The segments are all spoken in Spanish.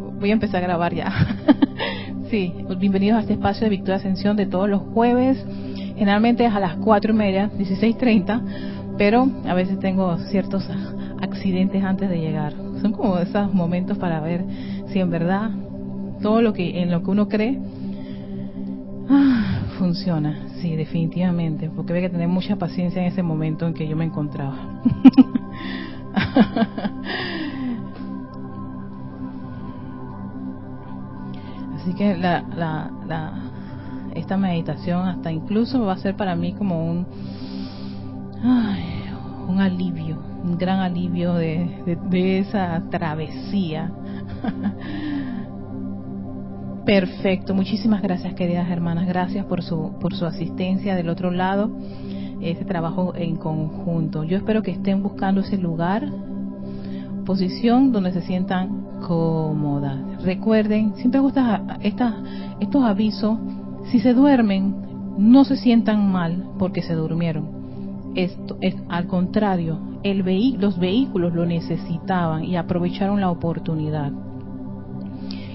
voy a empezar a grabar ya. sí, bienvenidos a este espacio de Victoria Ascensión de todos los jueves. Generalmente es a las cuatro y media, 16.30, pero a veces tengo ciertos accidentes antes de llegar. Son como esos momentos para ver si en verdad todo lo que en lo que uno cree ah, funciona. Sí, definitivamente, porque había que tener mucha paciencia en ese momento en que yo me encontraba. Así que la, la, esta meditación hasta incluso va a ser para mí como un, un alivio, un gran alivio de, de esa travesía. Perfecto, muchísimas gracias queridas hermanas, gracias por su, por su asistencia del otro lado, ese trabajo en conjunto. Yo espero que estén buscando ese lugar, posición donde se sientan cómodas. Recuerden, siempre gusta esta, estos avisos, si se duermen, no se sientan mal porque se durmieron. Esto es al contrario, el los vehículos lo necesitaban y aprovecharon la oportunidad.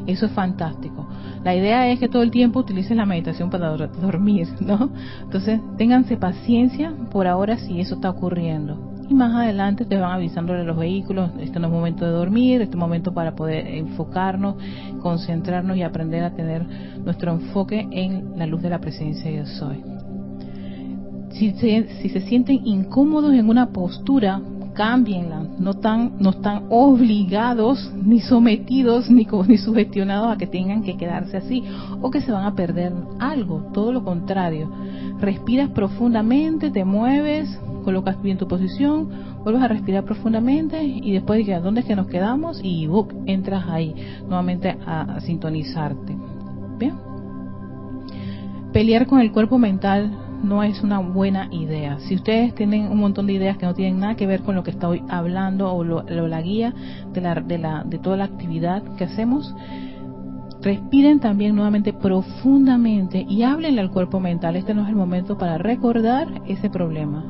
Eso es fantástico. La idea es que todo el tiempo utilicen la meditación para dormir, ¿no? Entonces, ténganse paciencia por ahora si eso está ocurriendo. Y más adelante te van avisando de los vehículos, este no es momento de dormir, este es momento para poder enfocarnos, concentrarnos y aprender a tener nuestro enfoque en la luz de la presencia de soy. Si si se sienten incómodos en una postura, cámbienla, no están, no están obligados, ni sometidos, ni, ni sugestionados a que tengan que quedarse así o que se van a perder algo, todo lo contrario. Respiras profundamente, te mueves, colocas bien tu posición, vuelves a respirar profundamente y después digas, ¿dónde es que nos quedamos? Y entras ahí nuevamente a sintonizarte. ¿Bien? Pelear con el cuerpo mental no es una buena idea. Si ustedes tienen un montón de ideas que no tienen nada que ver con lo que estoy hablando o la guía de, la, de, la, de toda la actividad que hacemos, respiren también nuevamente profundamente y háblenle al cuerpo mental. Este no es el momento para recordar ese problema.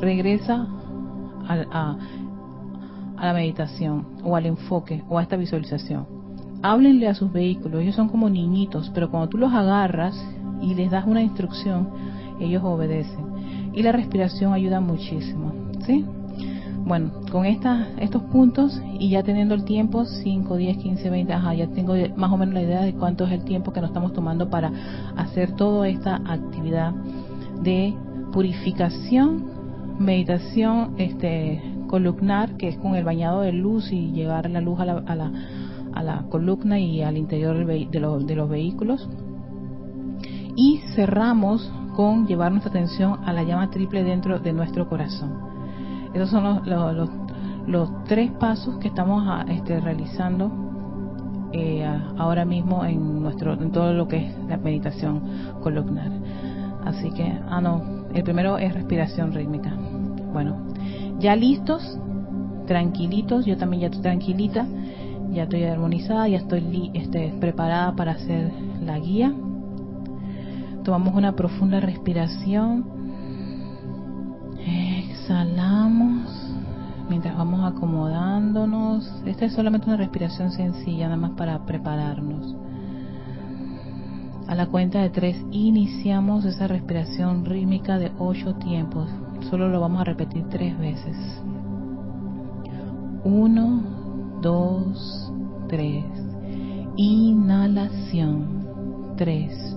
Regresa a, a la meditación o al enfoque o a esta visualización. Háblenle a sus vehículos, ellos son como niñitos, pero cuando tú los agarras y les das una instrucción, ellos obedecen. Y la respiración ayuda muchísimo, ¿sí? Bueno, con estas, estos puntos y ya teniendo el tiempo, 5, 10, 15, 20, ajá, ya tengo más o menos la idea de cuánto es el tiempo que nos estamos tomando para hacer toda esta actividad de purificación, meditación, este columnar, que es con el bañado de luz y llevar la luz a la, a la, a la columna y al interior de, de los vehículos y cerramos con llevar nuestra atención a la llama triple dentro de nuestro corazón. Esos son los, los, tres pasos que estamos ah, este, realizando eh, ahora mismo en nuestro en todo lo que es la meditación columnar. Así que, ah no, el primero es respiración rítmica. Bueno, ya listos, tranquilitos, yo también ya estoy tranquilita, ya estoy armonizada, ya estoy este, preparada para hacer la guía Tomamos una profunda respiración. Exhalamos mientras vamos acomodándonos. Esta es solamente una respiración sencilla, nada más para prepararnos. A la cuenta de tres iniciamos esa respiración rítmica de ocho tiempos. Solo lo vamos a repetir tres veces. Uno, dos, tres. Inhalación. Tres.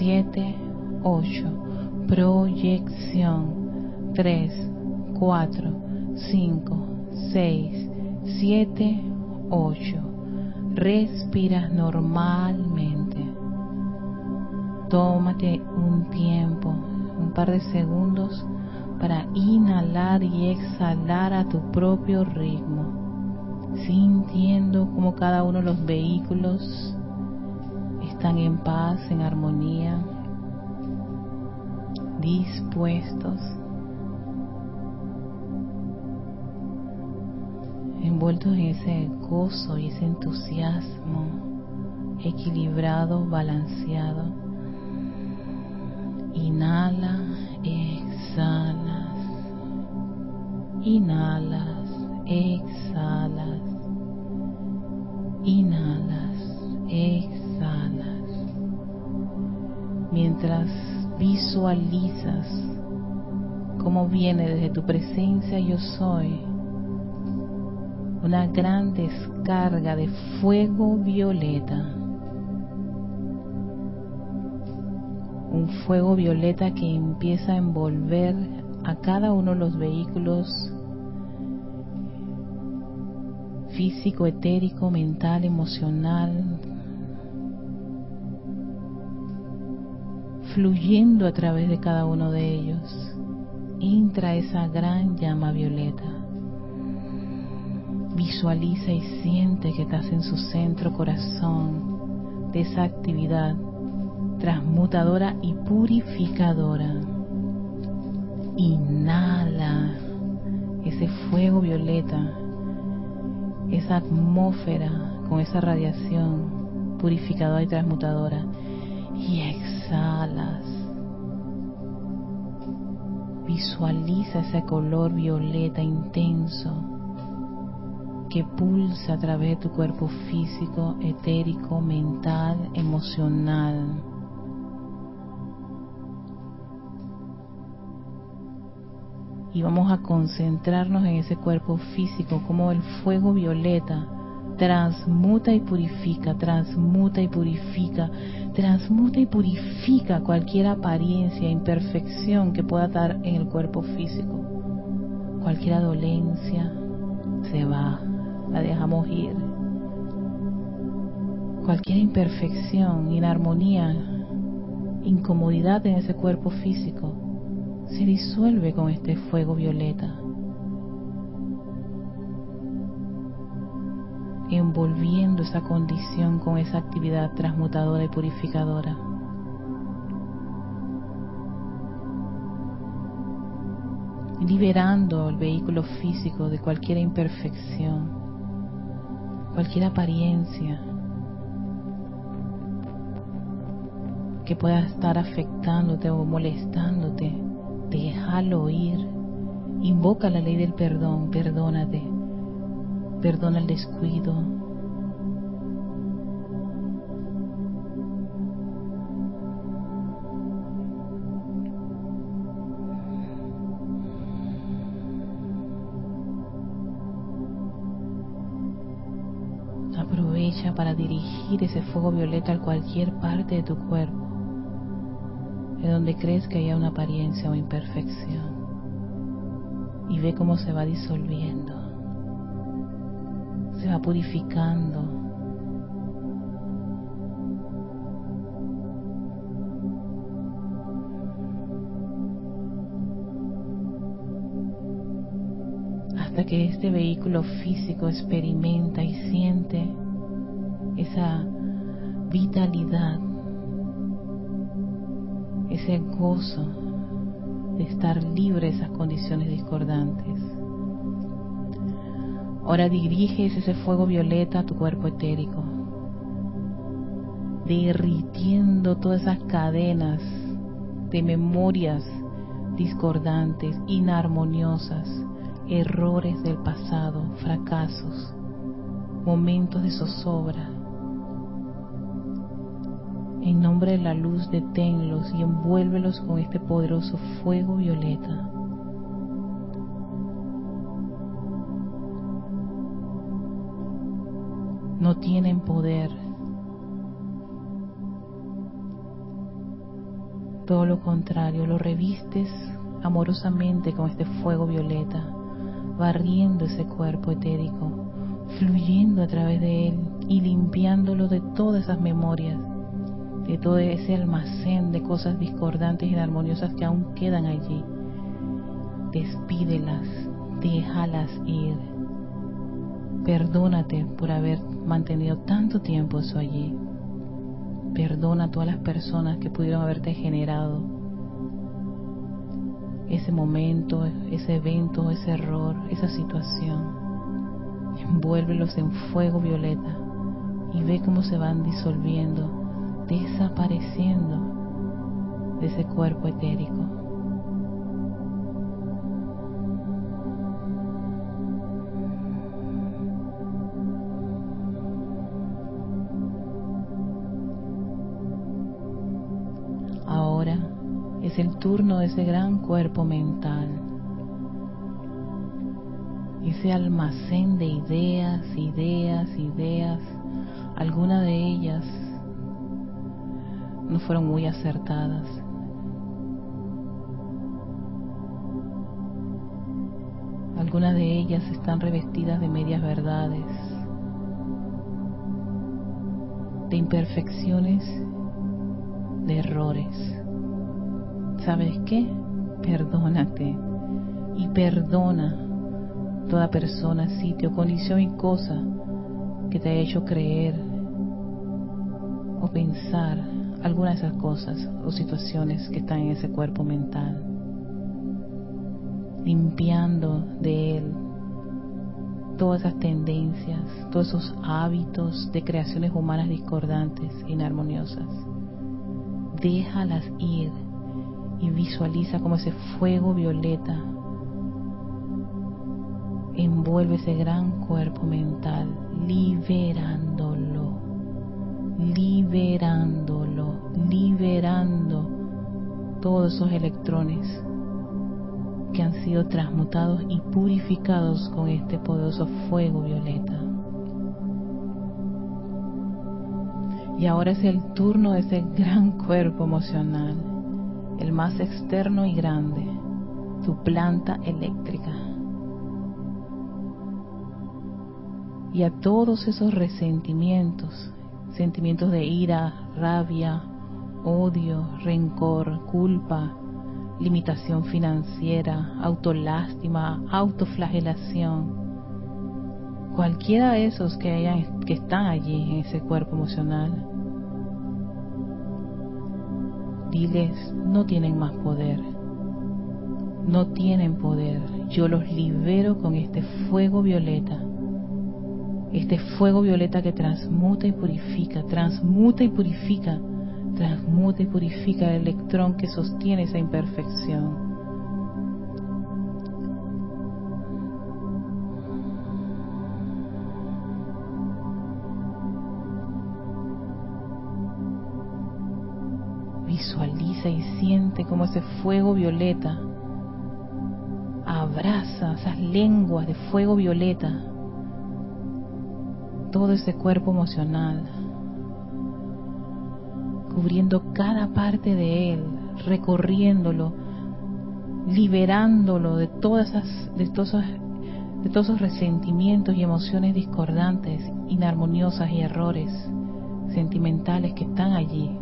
7, 8. Proyección 3, 4, 5, 6, 7, 8. Respiras normalmente. Tómate un tiempo, un par de segundos para inhalar y exhalar a tu propio ritmo, sintiendo como cada uno de los vehículos están en paz, en armonía, dispuestos, envueltos en ese gozo y ese entusiasmo, equilibrado, balanceado. Inhala, exhala Inhalas, exhalas. Inhalas, exhalas. Mientras visualizas cómo viene desde tu presencia yo soy una gran descarga de fuego violeta. Un fuego violeta que empieza a envolver a cada uno de los vehículos físico, etérico, mental, emocional, fluyendo a través de cada uno de ellos. Entra esa gran llama violeta. Visualiza y siente que estás en su centro corazón de esa actividad transmutadora y purificadora. Inhala ese fuego violeta, esa atmósfera con esa radiación purificadora y transmutadora. Y exhalas. Visualiza ese color violeta intenso que pulsa a través de tu cuerpo físico, etérico, mental, emocional y vamos a concentrarnos en ese cuerpo físico, como el fuego violeta transmuta y purifica, transmuta y purifica, transmuta y purifica cualquier apariencia, imperfección que pueda estar en el cuerpo físico. Cualquier dolencia se va, la dejamos ir. Cualquier imperfección, inarmonía, incomodidad en ese cuerpo físico, se disuelve con este fuego violeta, envolviendo esa condición con esa actividad transmutadora y purificadora. liberando el vehículo físico de cualquier imperfección, cualquier apariencia que pueda estar afectándote o molestándote déjalo ir. Invoca la ley del perdón, perdónate, perdona el descuido. Aprovecha para dirigir ese fuego violeta a cualquier parte de tu cuerpo de donde crees que haya una apariencia o imperfección y ve cómo se va disolviendo, se va purificando. hasta que este vehículo físico experimenta y siente esa vitalidad ese gozo de estar libre de esas condiciones discordantes. Ahora diriges ese fuego violeta a tu cuerpo etérico, derritiendo todas esas cadenas de memorias discordantes, inarmoniosas, errores del pasado, fracasos, momentos de zozobra. En nombre de la luz, deténlos y envuélvelos con este poderoso fuego violeta. No tienen poder todo lo contrario, lo revistes amorosamente con este fuego violeta, barriendo ese cuerpo etérico, fluyendo a través de él y limpiándolo de todas esas memorias, de todo ese almacén de cosas discordantes y armoniosas que aún quedan allí. Despídelas, déjalas ir. Perdónate por haber mantenido tanto tiempo eso allí. Perdona a todas las personas que pudieron haberte generado ese momento, ese evento, ese error, esa situación. Envuélvelos en fuego violeta y ve cómo se van disolviendo, desapareciendo de ese cuerpo etérico. El turno de ese gran cuerpo mental, ese almacén de ideas, ideas, ideas, algunas de ellas no fueron muy acertadas. Algunas de ellas están revestidas de medias verdades, de imperfecciones, de errores. ¿Sabes qué? Perdónate y perdona toda persona, sitio, condición y cosa que te haya hecho creer o pensar alguna de esas cosas o situaciones que están en ese cuerpo mental, limpiando de él todas esas tendencias, todos esos hábitos de creaciones humanas discordantes, inarmoniosas. Déjalas ir y visualiza como ese fuego violeta envuelve ese gran cuerpo mental, liberándolo, liberándolo, liberando todos esos electrones que han sido transmutados y purificados con este poderoso fuego violeta. Y ahora es el turno de ese gran cuerpo emocional el más externo y grande, tu planta eléctrica. Y a todos esos resentimientos, sentimientos de ira, rabia, odio, rencor, culpa, limitación financiera, autolástima, autoflagelación, cualquiera de esos que hayan que están allí en ese cuerpo emocional, diles, no tienen más poder, no tienen poder, yo los libero con este fuego violeta, este fuego violeta que transmuta y purifica, transmuta y purifica, transmuta y purifica el electrón que sostiene esa imperfección siente como ese fuego violeta. Abraza esas lenguas de fuego violeta, todo ese cuerpo emocional, cubriendo cada parte de él, recorriéndolo, liberándolo de todas esas, de todos de todos esos resentimientos y emociones discordantes, inarmoniosas y errores sentimentales que están allí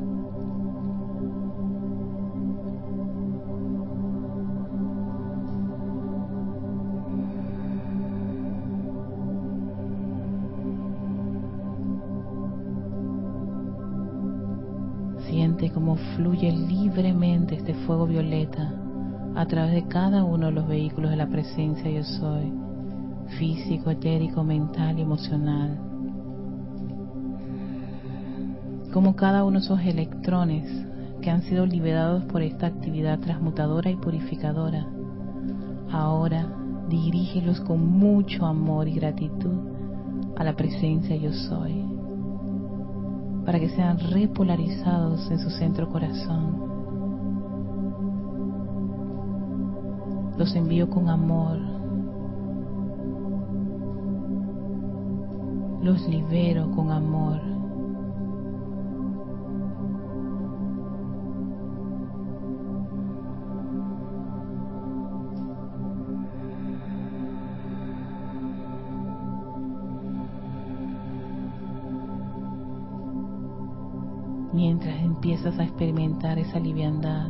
fluye libremente este fuego violeta a través de cada uno de los vehículos de la presencia yo soy, físico, etérico, mental y emocional. como cada uno de esos electrones que han sido liberados por esta actividad transmutadora y purificadora, ahora dirígelos con mucho amor y gratitud a la presencia yo soy, para que sean repolarizados en su centro corazón. Los envío con amor. Los libero con amor. Empiezas a experimentar esa liviandad.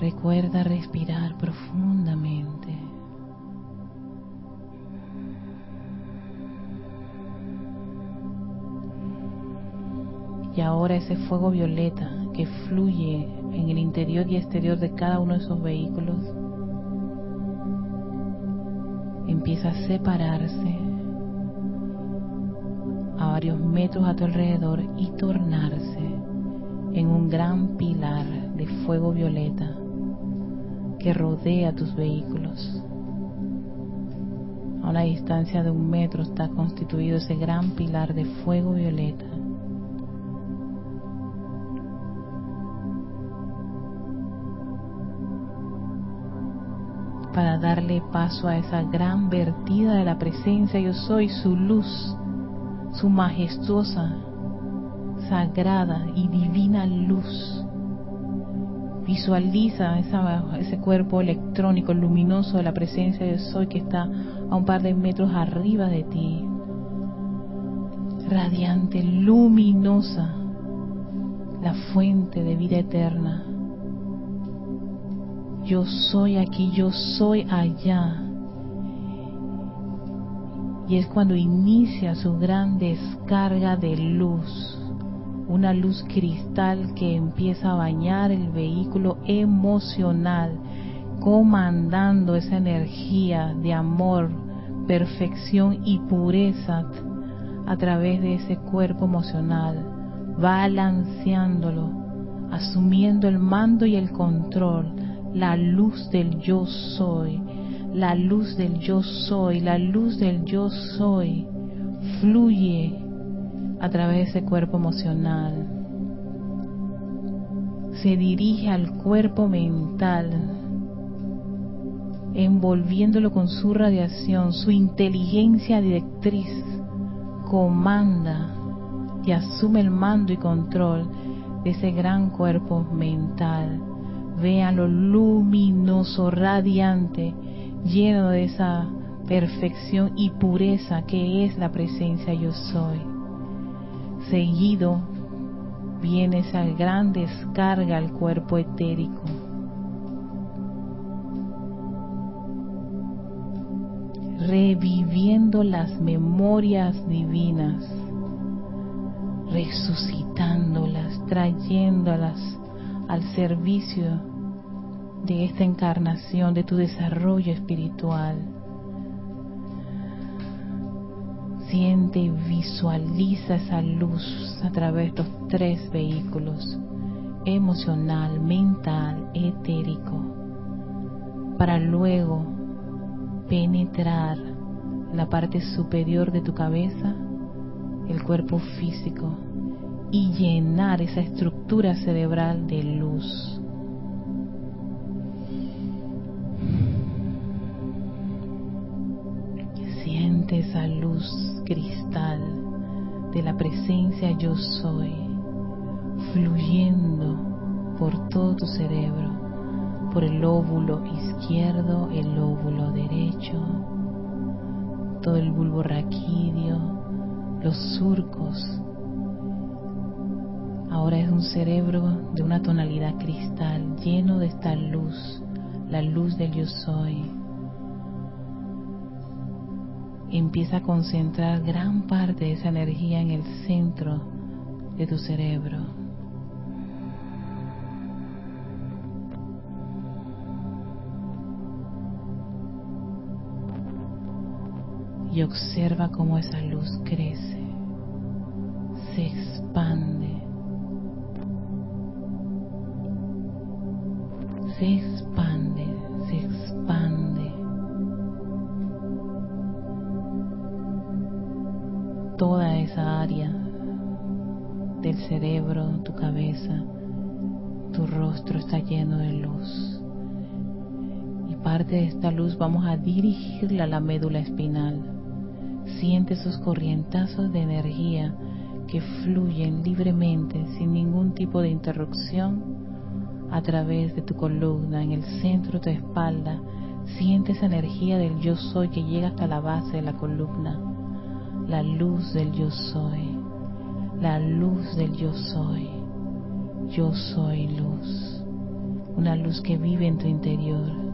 Recuerda respirar profundamente. Y ahora ese fuego violeta que fluye en el interior y exterior de cada uno de esos vehículos empieza a separarse varios metros a tu alrededor y tornarse en un gran pilar de fuego violeta que rodea tus vehículos. A una distancia de un metro está constituido ese gran pilar de fuego violeta. para darle paso a esa gran vertida de la presencia yo soy, su luz su majestuosa, sagrada y divina luz. Visualiza ese cuerpo electrónico luminoso de la presencia de Soy que está a un par de metros arriba de ti. Radiante, luminosa, la fuente de vida eterna. Yo soy aquí, yo soy allá y es cuando inicia su gran descarga de luz, una luz cristal que empieza a bañar el vehículo emocional, comandando esa energía de amor, perfección y pureza a través de ese cuerpo emocional, balanceándolo, asumiendo el mando y el control, la luz del yo soy, la luz del yo soy, la luz del yo soy fluye a través de ese cuerpo emocional. Se dirige al cuerpo mental, envolviéndolo con su radiación, su inteligencia directriz comanda y asume el mando y control de ese gran cuerpo mental. Véanlo luminoso, radiante, lleno de esa perfección y pureza que es la presencia yo soy. Seguido viene esa gran descarga al cuerpo etérico. reviviendo las memorias divinas, resucitándolas, trayéndolas al servicio de esta encarnación, de tu desarrollo espiritual. Siente y visualiza esa luz a través de estos tres vehículos, emocional, mental, etérico, para luego penetrar la parte superior de tu cabeza, el cuerpo físico, y llenar esa estructura cerebral de luz esa luz cristal de la presencia yo soy fluyendo por todo tu cerebro, por el lóbulo izquierdo, el lóbulo derecho, todo el bulbo raquídeo, los surcos. Ahora es un cerebro de una tonalidad cristal lleno de esta luz, la luz del yo soy empieza a concentrar gran parte de esa energía en el centro de tu cerebro. Y observa cómo esa luz crece, se expande. Se expande, se expande. Toda esa área del cerebro, tu cabeza, tu rostro está lleno de luz. Y parte de esta luz vamos a dirigirla a la médula espinal. Siente esos corrientazos de energía que fluyen libremente sin ningún tipo de interrupción a través de tu columna, en el centro de tu espalda. Siente esa energía del yo soy que llega hasta la base de la columna. La luz del yo soy. La luz del yo soy. Yo soy luz. Una luz que vive en tu interior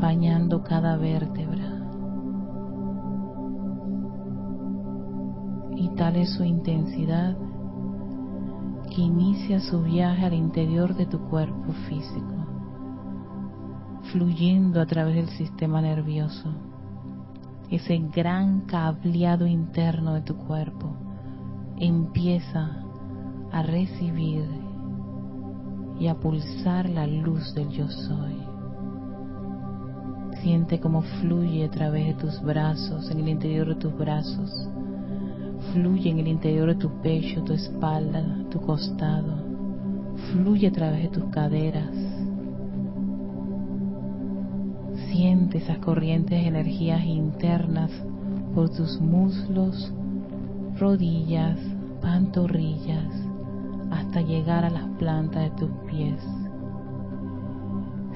bañando cada vértebra. Y tal es su intensidad que inicia su viaje al interior de tu cuerpo físico, fluyendo a través del sistema nervioso, ese gran cableado interno de tu cuerpo empieza a recibir y a pulsar la luz del yo soy. Siente cómo fluye a través de tus brazos, en el interior de tus brazos. Fluye en el interior de tu pecho, tu espalda, tu costado. Fluye a través de tus caderas. Siente esas corrientes de energías internas por tus muslos, rodillas, pantorrillas, hasta llegar a las plantas de tus pies.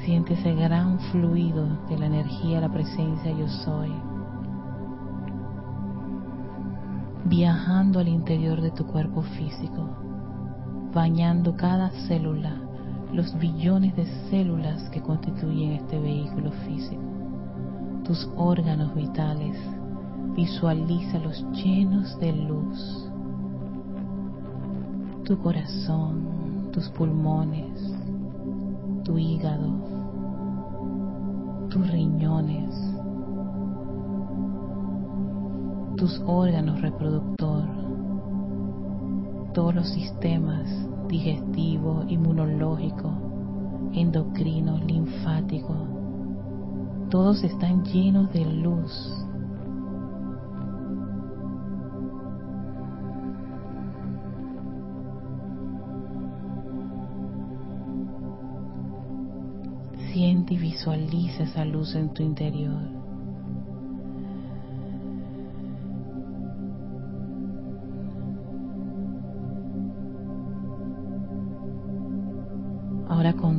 Siente ese gran fluido de la energía, la presencia yo soy. Viajando al interior de tu cuerpo físico, bañando cada célula, los billones de células que constituyen este vehículo físico, tus órganos vitales, visualízalos llenos de luz, tu corazón, tus pulmones, tu hígado, tus riñones, tus órganos reproductor, todos los sistemas digestivo, inmunológico, endocrino, linfático, todos están llenos de luz. Siente y visualiza esa luz en tu interior.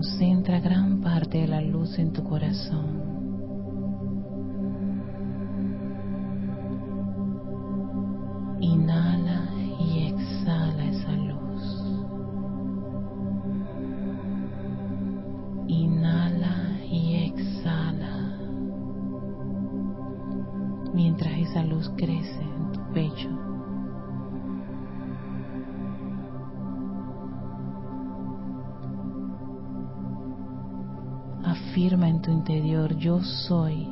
Concentra gran parte de la luz en tu corazón. Yo soy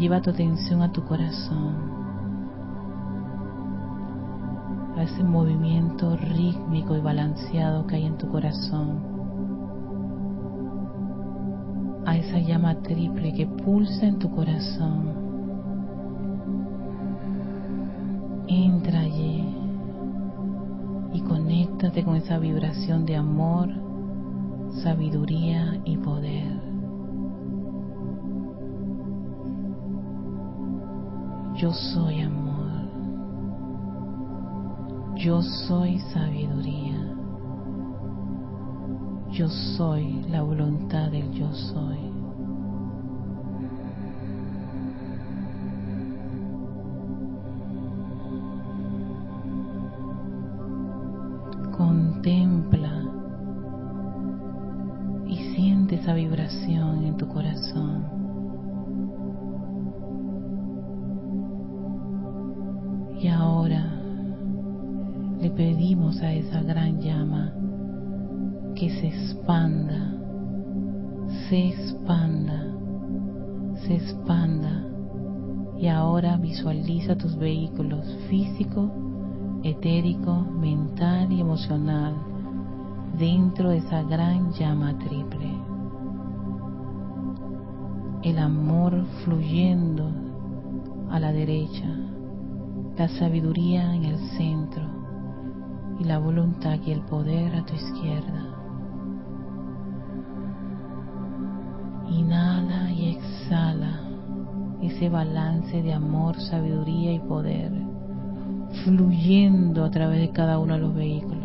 lleva tu atención a tu corazón, a ese movimiento rítmico y balanceado que hay en tu corazón, a esa llama triple que pulsa en tu corazón. Entra allí y conéctate con esa vibración de amor, sabiduría y poder. Yo soy amor. Yo soy sabiduría. Yo soy la voluntad del yo soy. Esa gran llama triple. El amor fluyendo a la derecha, la sabiduría en el centro y la voluntad y el poder a tu izquierda. Inhala y exhala ese balance de amor, sabiduría y poder fluyendo a través de cada uno de los vehículos,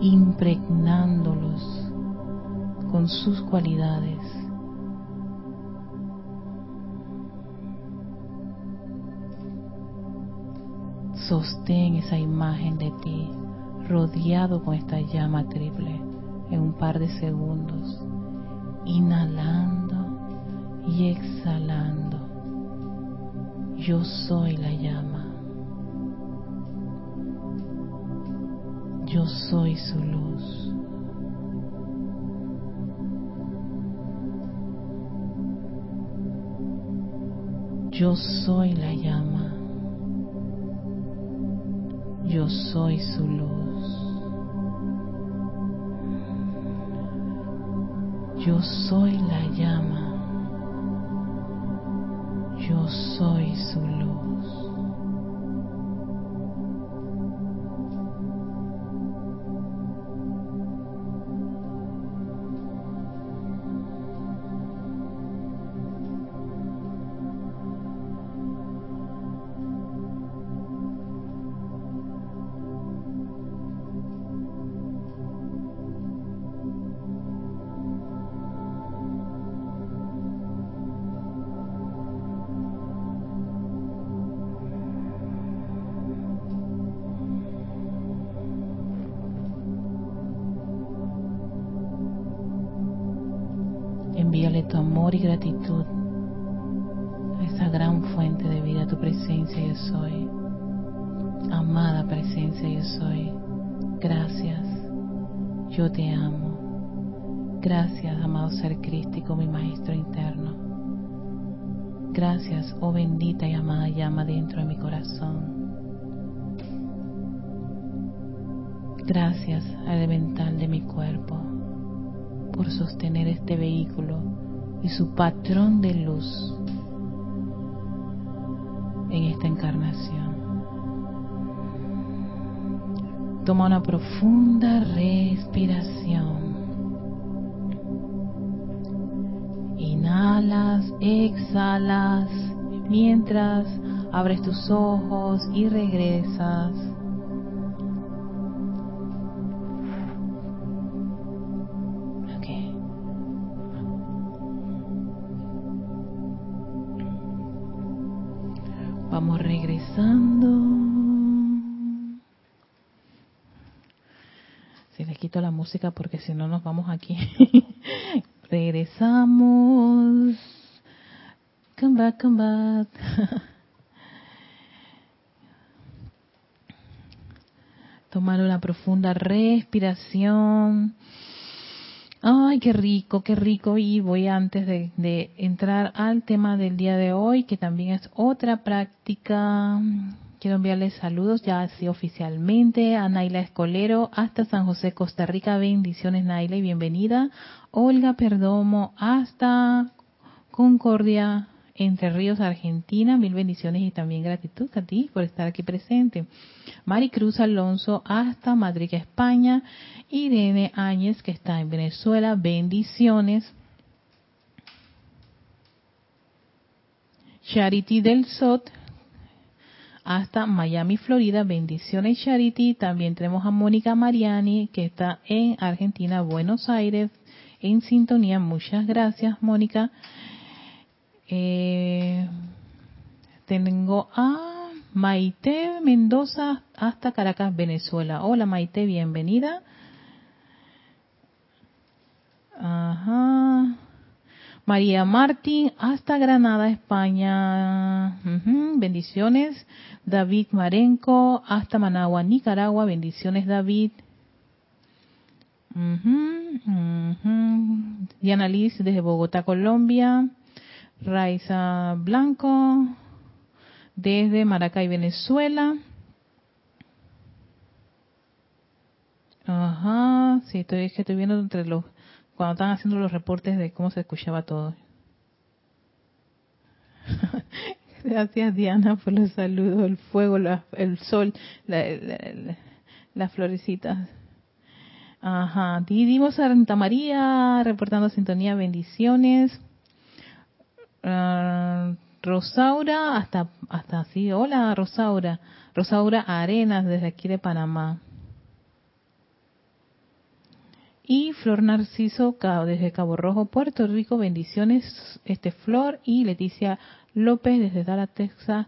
impregnándolos con sus cualidades. Sostén esa imagen de ti rodeado con esta llama triple en un par de segundos, inhalando y exhalando. Yo soy la llama. Yo soy su luz. Yo soy la llama. Yo soy su luz. Yo soy la llama yo soy su luz. Y amada llama dentro de mi corazón. Gracias, elemental de mi cuerpo, por sostener este vehículo y su patrón de luz en esta encarnación. Toma una profunda respiración. Inhalas, exhalas, mientras abres tus ojos y regresas la música porque si no nos vamos aquí. Regresamos. Come back, come back. Tomar una profunda respiración. Ay, qué rico, qué rico. Y voy antes de, de entrar al tema del día de hoy, que también es otra práctica Quiero enviarles saludos ya así oficialmente a Naila Escolero hasta San José, Costa Rica. Bendiciones Naila y bienvenida. Olga Perdomo hasta Concordia, Entre Ríos, Argentina. Mil bendiciones y también gratitud a ti por estar aquí presente. Maricruz Alonso hasta Madrid, España. Irene Áñez que está en Venezuela. Bendiciones. Charity del Sot hasta Miami, Florida. Bendiciones, Charity. También tenemos a Mónica Mariani, que está en Argentina, Buenos Aires, en sintonía. Muchas gracias, Mónica. Eh, tengo a Maite Mendoza hasta Caracas, Venezuela. Hola, Maite, bienvenida. Ajá. María Martín hasta Granada, España. Bendiciones. David Marenco hasta Managua, Nicaragua. Bendiciones, David. Diana Liz desde Bogotá, Colombia. Raiza Blanco desde Maracay, Venezuela. Ajá, sí, estoy, estoy viendo entre los cuando están haciendo los reportes de cómo se escuchaba todo. Gracias Diana por los saludos, el fuego, el sol, las florecitas. Ajá, Didimo Santa María reportando sintonía, bendiciones. Ah, Rosaura, hasta, hasta así, hola Rosaura. Rosaura Arenas desde aquí de Panamá. Y Flor Narciso desde Cabo Rojo, Puerto Rico, bendiciones, este Flor y Leticia López desde Dallas, Texas.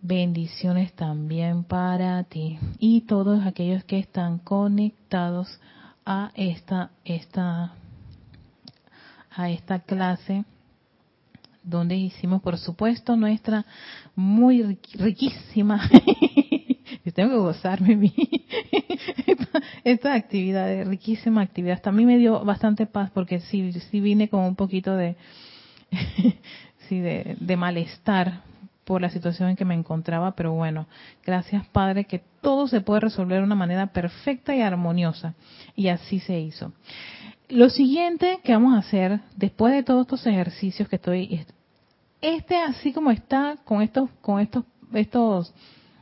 Bendiciones también para ti y todos aquellos que están conectados a esta esta a esta clase donde hicimos por supuesto nuestra muy riquísima tengo que gozarme mi, esta, actividad, riquísima actividad. Hasta a mí me dio bastante paz porque sí, sí vine con un poquito de, sí, de, de malestar por la situación en que me encontraba, pero bueno, gracias Padre que todo se puede resolver de una manera perfecta y armoniosa. Y así se hizo. Lo siguiente que vamos a hacer, después de todos estos ejercicios que estoy, este así como está, con estos, con estos, estos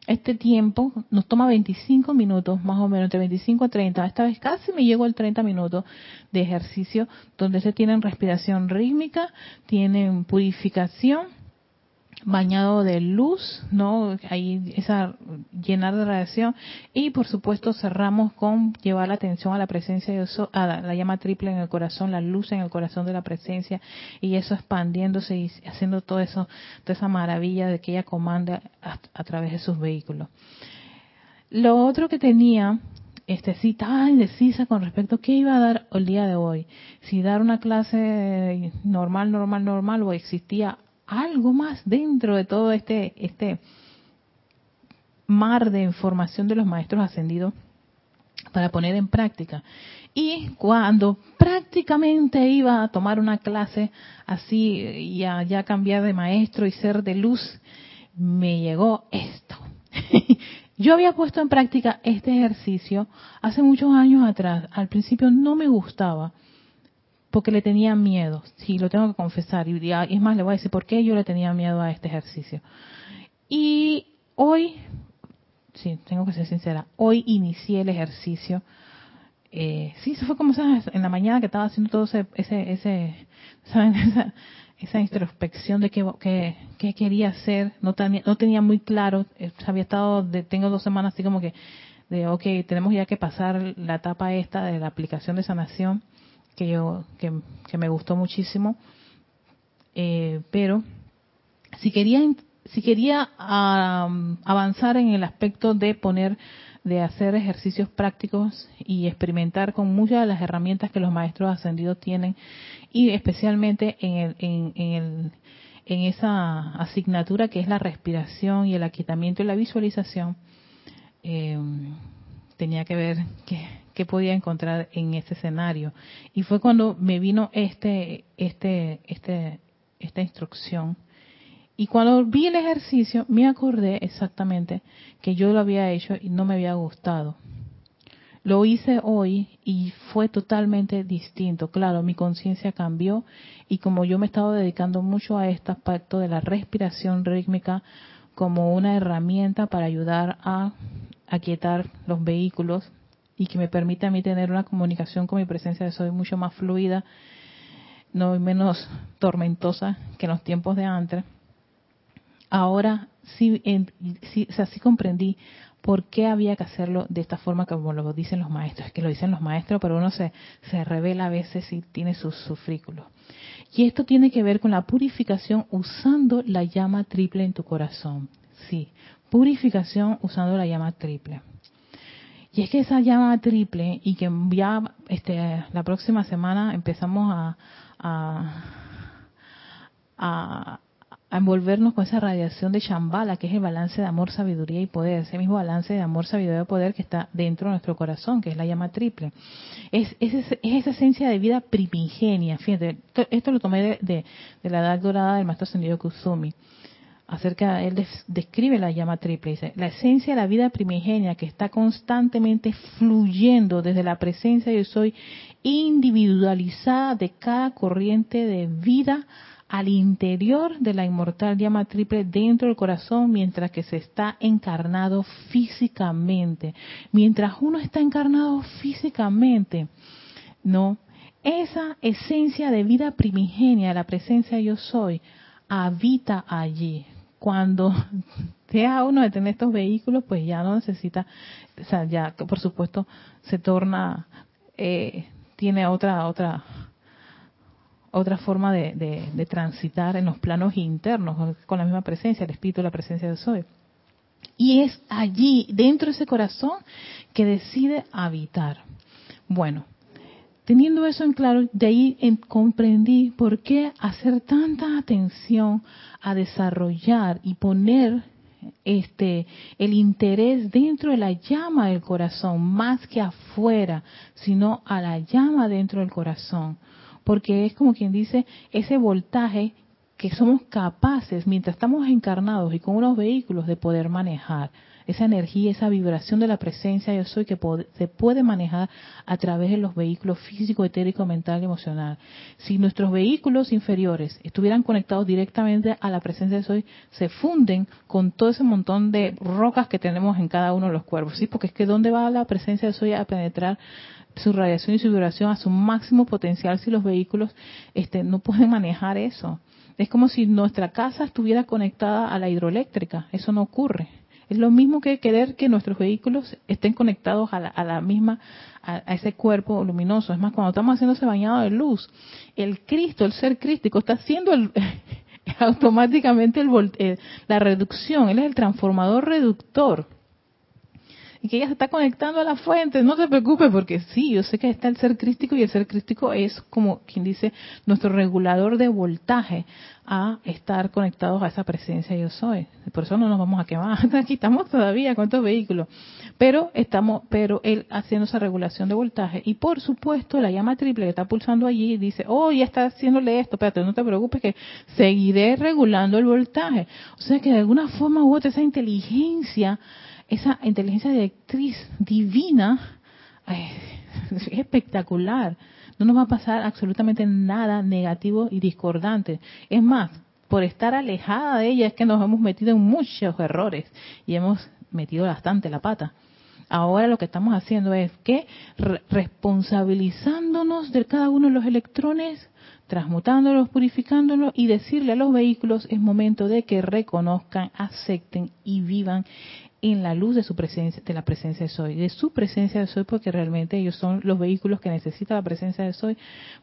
este tiempo nos toma 25 minutos, más o menos, entre 25 a 30. Esta vez casi me llego al 30 minutos de ejercicio donde se tienen respiración rítmica, tienen purificación bañado de luz, ¿no? Ahí esa llenar de radiación y por supuesto cerramos con llevar la atención a la presencia de eso, a la, llama triple en el corazón, la luz en el corazón de la presencia y eso expandiéndose y haciendo todo eso, toda esa maravilla de que ella comanda a, través de sus vehículos. Lo otro que tenía este, sí estaba indecisa con respecto a qué iba a dar el día de hoy. Si dar una clase normal, normal, normal o existía algo más dentro de todo este, este mar de información de los maestros ascendidos para poner en práctica. Y cuando prácticamente iba a tomar una clase así y ya cambiar de maestro y ser de luz, me llegó esto. Yo había puesto en práctica este ejercicio hace muchos años atrás. Al principio no me gustaba porque le tenía miedo, sí, lo tengo que confesar, y es más, le voy a decir por qué yo le tenía miedo a este ejercicio. Y hoy, sí, tengo que ser sincera, hoy inicié el ejercicio. Eh, sí, eso fue como en la mañana que estaba haciendo todo ese, ese, ese ¿saben? Esa, esa introspección de qué, qué, quería hacer, no tenía, no tenía muy claro, eh, había estado, de, tengo dos semanas así como que, de, ok, tenemos ya que pasar la etapa esta de la aplicación de sanación que yo que, me gustó muchísimo. Eh, pero si quería si quería avanzar en el aspecto de poner de hacer ejercicios prácticos y experimentar con muchas de las herramientas que los maestros ascendidos tienen y especialmente en el, en, el, en esa asignatura que es la respiración y el aquietamiento y la visualización eh, tenía que ver que qué podía encontrar en ese escenario. Y fue cuando me vino este, este, este, esta instrucción. Y cuando vi el ejercicio, me acordé exactamente que yo lo había hecho y no me había gustado. Lo hice hoy y fue totalmente distinto. Claro, mi conciencia cambió y como yo me he estado dedicando mucho a este aspecto de la respiración rítmica como una herramienta para ayudar a aquietar los vehículos y que me permite a mí tener una comunicación con mi presencia de soy mucho más fluida, no menos tormentosa que en los tiempos de antes. Ahora sí, sí, o sea, sí comprendí por qué había que hacerlo de esta forma como lo dicen los maestros. Es que lo dicen los maestros, pero uno se, se revela a veces y tiene sus sufrículos. Y esto tiene que ver con la purificación usando la llama triple en tu corazón. Sí, purificación usando la llama triple. Y es que esa llama triple, y que ya este, la próxima semana empezamos a, a, a, envolvernos con esa radiación de Shambhala, que es el balance de amor, sabiduría y poder, ese mismo balance de amor, sabiduría y poder que está dentro de nuestro corazón, que es la llama triple. Es, es, esa esencia de vida primigenia. Fíjate, esto lo tomé de, de, la edad dorada del maestro ascendido Kusumi acerca, él describe la llama triple, dice, la esencia de la vida primigenia que está constantemente fluyendo desde la presencia yo soy individualizada de cada corriente de vida al interior de la inmortal llama triple dentro del corazón mientras que se está encarnado físicamente. Mientras uno está encarnado físicamente, no, esa esencia de vida primigenia, la presencia yo soy, habita allí cuando deja uno de tener estos vehículos, pues ya no necesita, o sea, ya por supuesto se torna, eh, tiene otra, otra, otra forma de, de, transitar en los planos internos, con la misma presencia, el espíritu, la presencia del Soy. Y es allí, dentro de ese corazón, que decide habitar. Bueno, teniendo eso en claro, de ahí comprendí por qué hacer tanta atención a desarrollar y poner este el interés dentro de la llama del corazón más que afuera, sino a la llama dentro del corazón, porque es como quien dice ese voltaje que somos capaces mientras estamos encarnados y con unos vehículos de poder manejar esa energía, esa vibración de la presencia yo soy que se puede manejar a través de los vehículos físico, etérico, mental y emocional. Si nuestros vehículos inferiores estuvieran conectados directamente a la presencia de soy, se funden con todo ese montón de rocas que tenemos en cada uno de los cuerpos, ¿sí? Porque es que ¿dónde va la presencia de soy a penetrar su radiación y su vibración a su máximo potencial si los vehículos este, no pueden manejar eso? Es como si nuestra casa estuviera conectada a la hidroeléctrica. Eso no ocurre. Es lo mismo que querer que nuestros vehículos estén conectados a la, misma, a, ese cuerpo luminoso. Es más, cuando estamos haciendo ese bañado de luz, el Cristo, el ser crístico, está haciendo automáticamente el, la reducción. Él es el transformador reductor y que ella se está conectando a la fuente. No se preocupe porque sí, yo sé que está el ser crístico y el ser crístico es como quien dice nuestro regulador de voltaje a estar conectados a esa presencia yo soy. Por eso no nos vamos a quemar. Aquí estamos todavía con estos vehículos. Pero estamos, pero él haciendo esa regulación de voltaje. Y por supuesto, la llama triple que está pulsando allí dice, oh, ya está haciéndole esto, espérate, no te preocupes que seguiré regulando el voltaje. O sea que de alguna forma u otra esa inteligencia esa inteligencia directriz divina es espectacular. No nos va a pasar absolutamente nada negativo y discordante. Es más, por estar alejada de ella es que nos hemos metido en muchos errores y hemos metido bastante la pata. Ahora lo que estamos haciendo es que responsabilizándonos de cada uno de los electrones, transmutándolos, purificándolos y decirle a los vehículos es momento de que reconozcan, acepten y vivan en la luz de su presencia, de la presencia de Soy, de su presencia de Soy, porque realmente ellos son los vehículos que necesita la presencia de Soy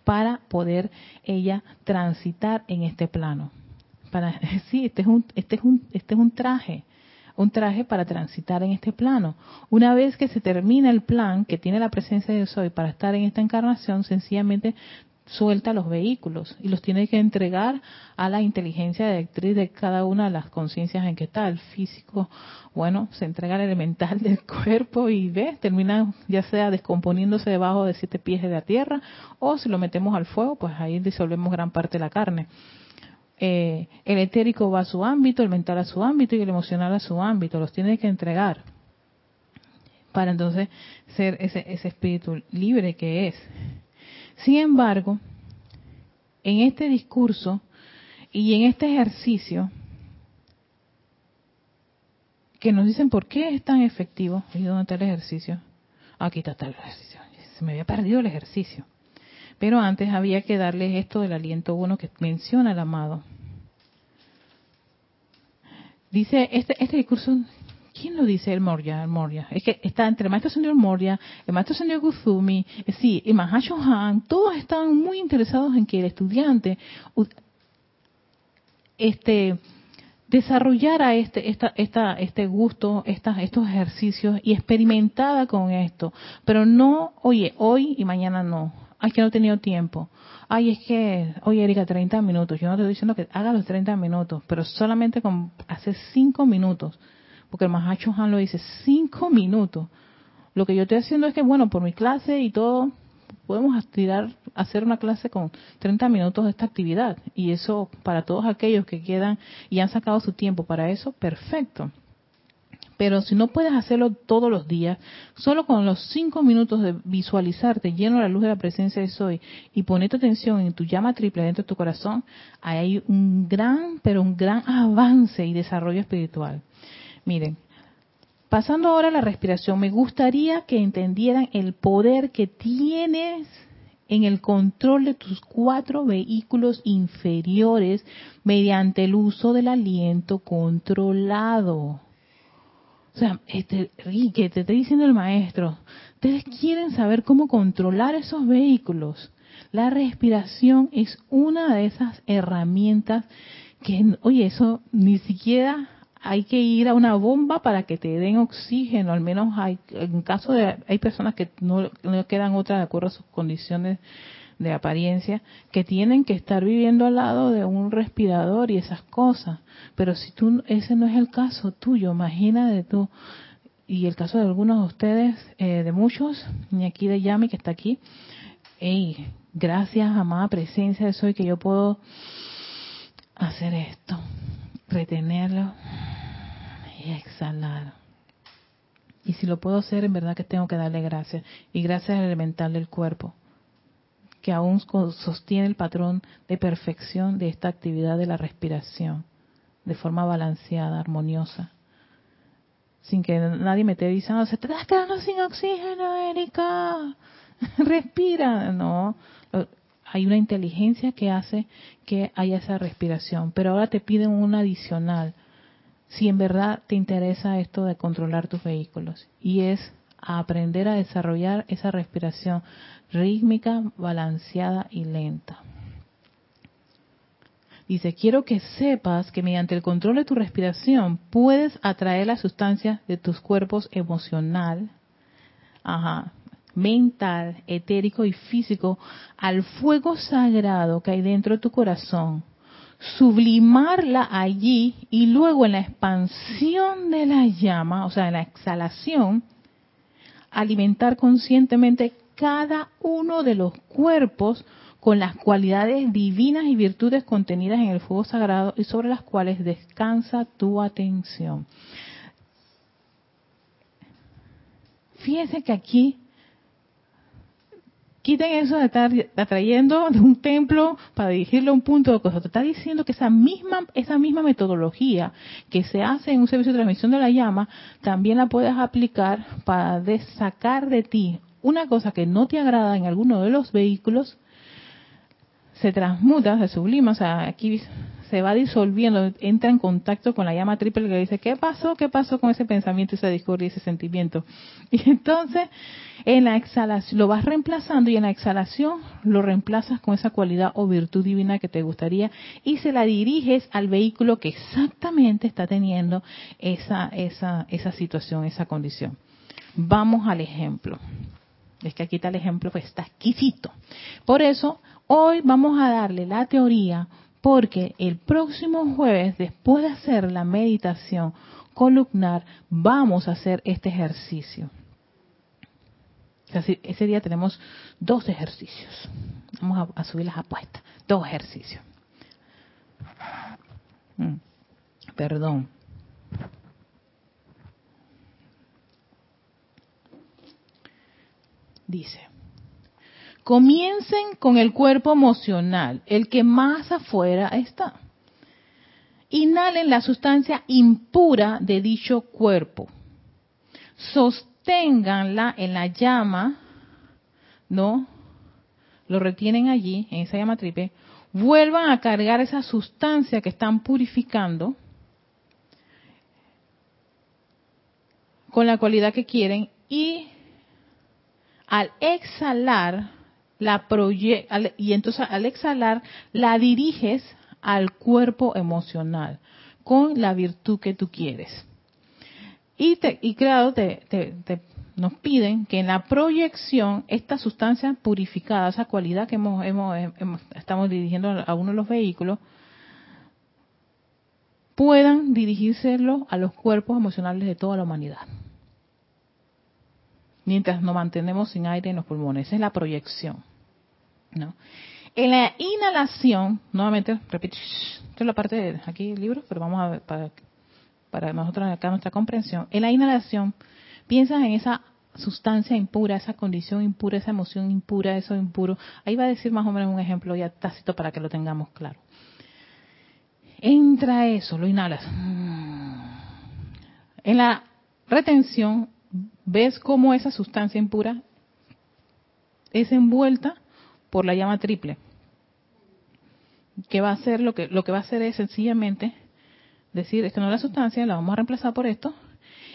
para poder ella transitar en este plano. Para, sí, este es un, este es un, este es un traje, un traje para transitar en este plano. Una vez que se termina el plan que tiene la presencia de Soy para estar en esta encarnación, sencillamente suelta los vehículos y los tiene que entregar a la inteligencia directriz de cada una de las conciencias en que está. El físico, bueno, se entrega al elemental del cuerpo y ve, termina ya sea descomponiéndose debajo de siete pies de la tierra o si lo metemos al fuego, pues ahí disolvemos gran parte de la carne. Eh, el etérico va a su ámbito, el mental a su ámbito y el emocional a su ámbito, los tiene que entregar para entonces ser ese, ese espíritu libre que es. Sin embargo, en este discurso y en este ejercicio, que nos dicen por qué es tan efectivo, ¿y dónde está el ejercicio? Aquí está, el ejercicio. Se me había perdido el ejercicio. Pero antes había que darles esto del aliento uno que menciona el amado. Dice, este, este discurso ¿Quién lo dice? El Moria, el Moria. Es que está entre el maestro señor Moria, el maestro señor Guzumi, eh, sí, y Mahacho Han, todos están muy interesados en que el estudiante este desarrollara este esta, esta, este gusto, esta, estos ejercicios y experimentara con esto, pero no, oye, hoy y mañana no. Ay, que no he tenido tiempo. Ay, es que, oye, Erika, 30 minutos. Yo no te estoy diciendo que haga los 30 minutos, pero solamente con hacer 5 minutos porque el Mahacho Han lo dice, cinco minutos. Lo que yo estoy haciendo es que, bueno, por mi clase y todo, podemos tirar, hacer una clase con 30 minutos de esta actividad. Y eso, para todos aquellos que quedan y han sacado su tiempo para eso, perfecto. Pero si no puedes hacerlo todos los días, solo con los cinco minutos de visualizarte lleno de la luz de la presencia de Soy y poner tu atención en tu llama triple dentro de tu corazón, hay un gran, pero un gran avance y desarrollo espiritual. Miren, pasando ahora a la respiración, me gustaría que entendieran el poder que tienes en el control de tus cuatro vehículos inferiores mediante el uso del aliento controlado. O sea, este, que te está diciendo el maestro, ustedes quieren saber cómo controlar esos vehículos. La respiración es una de esas herramientas que, oye, eso ni siquiera hay que ir a una bomba para que te den oxígeno, al menos hay, en caso de, hay personas que no, no quedan otra de acuerdo a sus condiciones de apariencia, que tienen que estar viviendo al lado de un respirador y esas cosas. Pero si tú, ese no es el caso tuyo, imagínate tú, y el caso de algunos de ustedes, eh, de muchos, ni aquí de Yami que está aquí, hey, gracias, amada presencia de Soy, que yo puedo hacer esto, retenerlo y exhalar. Y si lo puedo hacer, en verdad que tengo que darle gracias. Y gracias al elemental del cuerpo, que aún sostiene el patrón de perfección de esta actividad de la respiración, de forma balanceada, armoniosa. Sin que nadie me esté diciendo, se te estás quedando sin oxígeno, Erika. Respira. No, hay una inteligencia que hace que haya esa respiración. Pero ahora te piden una adicional si en verdad te interesa esto de controlar tus vehículos y es aprender a desarrollar esa respiración rítmica, balanceada y lenta. Dice, quiero que sepas que mediante el control de tu respiración puedes atraer las sustancias de tus cuerpos emocional, mental, etérico y físico al fuego sagrado que hay dentro de tu corazón sublimarla allí y luego en la expansión de la llama, o sea, en la exhalación, alimentar conscientemente cada uno de los cuerpos con las cualidades divinas y virtudes contenidas en el fuego sagrado y sobre las cuales descansa tu atención. Fíjense que aquí quiten eso de estar atrayendo de un templo para dirigirlo a un punto de cosas. Te está diciendo que esa misma, esa misma metodología que se hace en un servicio de transmisión de la llama, también la puedes aplicar para sacar de ti una cosa que no te agrada en alguno de los vehículos, se transmuta, se sublima, o sea, aquí se va disolviendo, entra en contacto con la llama triple que dice, ¿qué pasó? ¿Qué pasó con ese pensamiento, ese discurso y ese sentimiento? Y entonces, en la exhalación, lo vas reemplazando y en la exhalación lo reemplazas con esa cualidad o virtud divina que te gustaría y se la diriges al vehículo que exactamente está teniendo esa, esa, esa situación, esa condición. Vamos al ejemplo. Es que aquí está el ejemplo, pues está exquisito. Por eso, hoy vamos a darle la teoría porque el próximo jueves, después de hacer la meditación columnar, vamos a hacer este ejercicio. ese día tenemos dos ejercicios. Vamos a, subir las apuestas. Dos ejercicios. Mm, perdón. dice, comiencen con el cuerpo emocional, el que más afuera está. Inhalen la sustancia impura de dicho cuerpo. Sosténganla en la llama, ¿no? Lo retienen allí, en esa llama triple. Vuelvan a cargar esa sustancia que están purificando con la cualidad que quieren y al exhalar la y entonces al exhalar la diriges al cuerpo emocional con la virtud que tú quieres. Y, te, y claro, te, nos piden que en la proyección esta sustancia purificada, esa cualidad que hemos, hemos, estamos dirigiendo a uno de los vehículos, puedan dirigírselo a los cuerpos emocionales de toda la humanidad. Mientras nos mantenemos sin aire en los pulmones. Esa es la proyección. ¿No? En la inhalación, nuevamente, repito, esto es la parte de aquí del libro, pero vamos a ver para, para nosotros acá nuestra comprensión. En la inhalación, piensas en esa sustancia impura, esa condición impura, esa emoción impura, eso impuro. Ahí va a decir más o menos un ejemplo ya tácito para que lo tengamos claro. Entra eso, lo inhalas. En la retención, ves cómo esa sustancia impura es envuelta por la llama triple que va a hacer lo que lo que va a hacer es sencillamente decir esto no es la sustancia la vamos a reemplazar por esto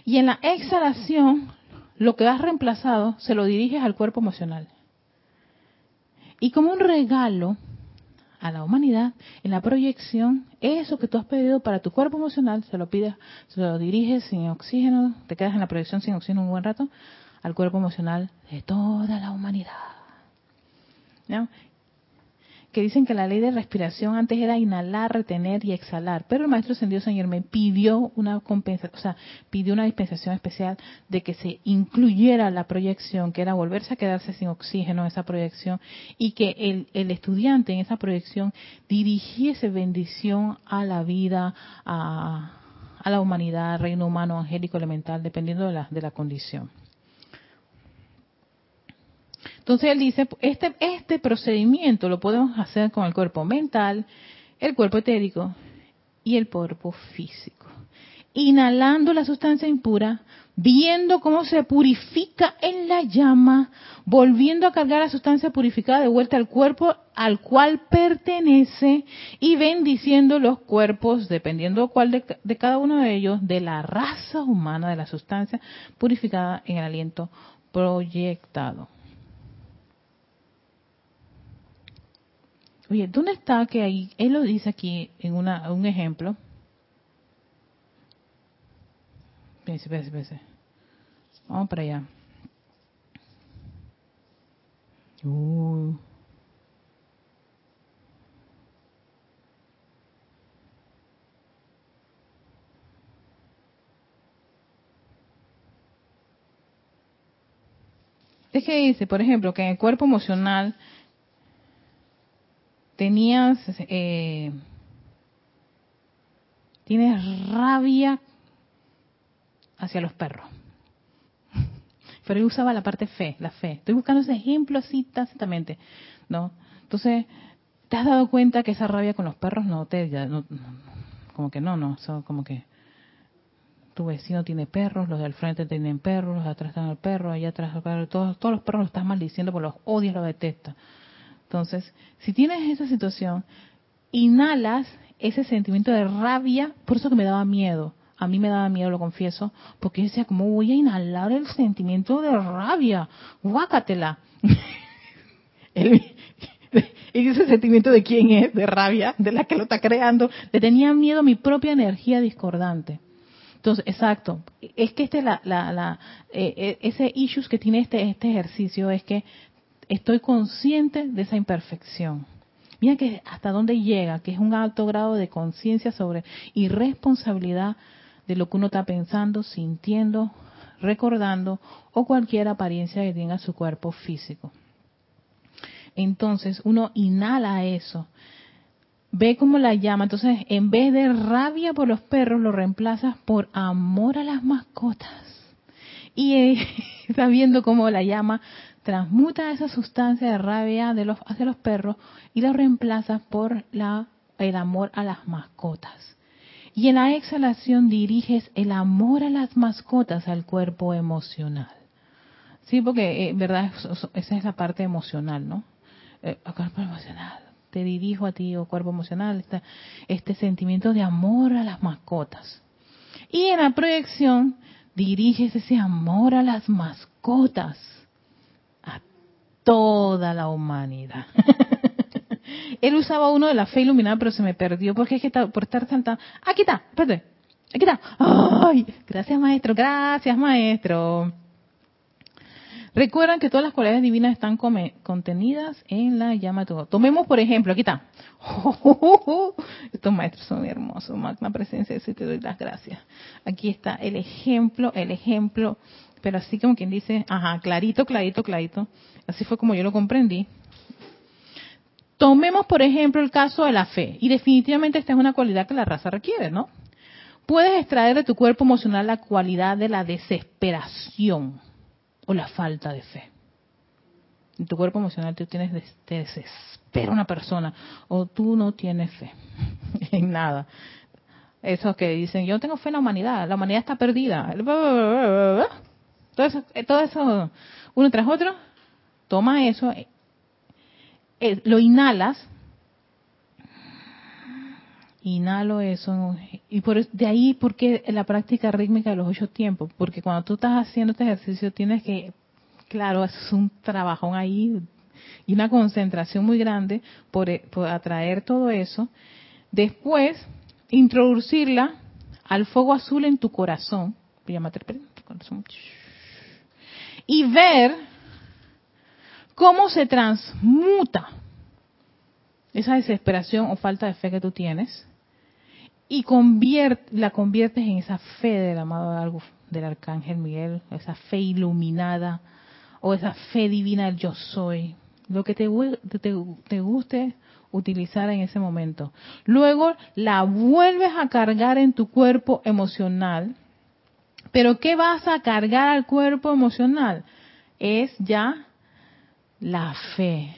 y en la exhalación lo que has reemplazado se lo diriges al cuerpo emocional. Y como un regalo a la humanidad en la proyección eso que tú has pedido para tu cuerpo emocional se lo pides se lo diriges sin oxígeno te quedas en la proyección sin oxígeno un buen rato al cuerpo emocional de toda la humanidad que dicen que la ley de respiración antes era inhalar, retener y exhalar, pero el maestro ascendido Señor me pidió una compensación, o sea, pidió una dispensación especial de que se incluyera la proyección, que era volverse a quedarse sin oxígeno en esa proyección y que el, el estudiante en esa proyección dirigiese bendición a la vida, a, a la humanidad, reino humano, angélico, elemental, dependiendo de la, de la condición. Entonces él dice, este, este procedimiento lo podemos hacer con el cuerpo mental, el cuerpo etérico y el cuerpo físico. Inhalando la sustancia impura, viendo cómo se purifica en la llama, volviendo a cargar la sustancia purificada de vuelta al cuerpo al cual pertenece y bendiciendo los cuerpos, dependiendo cuál de, de cada uno de ellos, de la raza humana de la sustancia purificada en el aliento proyectado. Oye, ¿dónde está que ahí? Él lo dice aquí en una, un ejemplo. Espérense, espérense, espérense. Vamos para allá. Uh. Es que dice, por ejemplo, que en el cuerpo emocional tenías, eh, tienes rabia hacia los perros. Pero él usaba la parte fe, la fe. Estoy buscando ese ejemplo así tácitamente, ¿no? Entonces, ¿te has dado cuenta que esa rabia con los perros no te, como que no, no, son como que tu vecino tiene perros, los del frente tienen perros, los de atrás están el perro, allá atrás el perro, todos, todos los perros los estás maldiciendo por los odias, los detestas. Entonces, si tienes esa situación, inhalas ese sentimiento de rabia, por eso que me daba miedo. A mí me daba miedo, lo confieso, porque yo decía, ¿cómo voy a inhalar el sentimiento de rabia? Guácatela. y ese sentimiento de quién es, de rabia, de la que lo está creando, le tenía miedo a mi propia energía discordante. Entonces, exacto, es que este la, la, la eh, eh, ese issues que tiene este este ejercicio es que estoy consciente de esa imperfección. Mira que hasta dónde llega, que es un alto grado de conciencia sobre y responsabilidad de lo que uno está pensando, sintiendo, recordando o cualquier apariencia que tenga su cuerpo físico. Entonces uno inhala eso, ve cómo la llama, entonces en vez de rabia por los perros lo reemplazas por amor a las mascotas. Y Estás viendo cómo la llama transmuta esa sustancia de rabia de los, hacia los perros y la reemplaza por la, el amor a las mascotas. Y en la exhalación diriges el amor a las mascotas al cuerpo emocional. Sí, porque, eh, verdad, esa es la parte emocional, ¿no? Eh, cuerpo emocional. Te dirijo a ti, o oh cuerpo emocional, este, este sentimiento de amor a las mascotas. Y en la proyección diriges ese amor a las mascotas, toda la humanidad. Él usaba uno de la fe iluminada, pero se me perdió porque es que por estar saltando. Aquí está, espérate. Aquí está. Ay, gracias maestro, gracias maestro. Recuerdan que todas las cualidades divinas están contenidas en la llama de. Tomemos por ejemplo, aquí está. estos maestros son hermosos, magna presencia, y te doy las gracias. Aquí está el ejemplo, el ejemplo, pero así como quien dice, ajá, clarito, clarito, clarito. Así fue como yo lo comprendí. Tomemos por ejemplo el caso de la fe, y definitivamente esta es una cualidad que la raza requiere, ¿no? Puedes extraer de tu cuerpo emocional la cualidad de la desesperación o la falta de fe. En tu cuerpo emocional tú tienes, te desespera una persona o tú no tienes fe en nada. Esos que dicen, yo tengo fe en la humanidad, la humanidad está perdida. Todo eso, todo eso uno tras otro, toma eso, eh, eh, lo inhalas, inhalo eso, y por de ahí porque la práctica rítmica de los ocho tiempos, porque cuando tú estás haciendo este ejercicio tienes que claro, es un trabajón ahí y una concentración muy grande por, eh, atraer todo eso. Después, introducirla al fuego azul en tu corazón, y ver cómo se transmuta esa desesperación o falta de fe que tú tienes y la conviertes en esa fe del amado del arcángel Miguel, esa fe iluminada, o esa fe divina del yo soy, lo que te, te, guste utilizar en ese momento. Luego la vuelves a cargar en tu cuerpo emocional. Pero ¿qué vas a cargar al cuerpo emocional? Es ya la fe.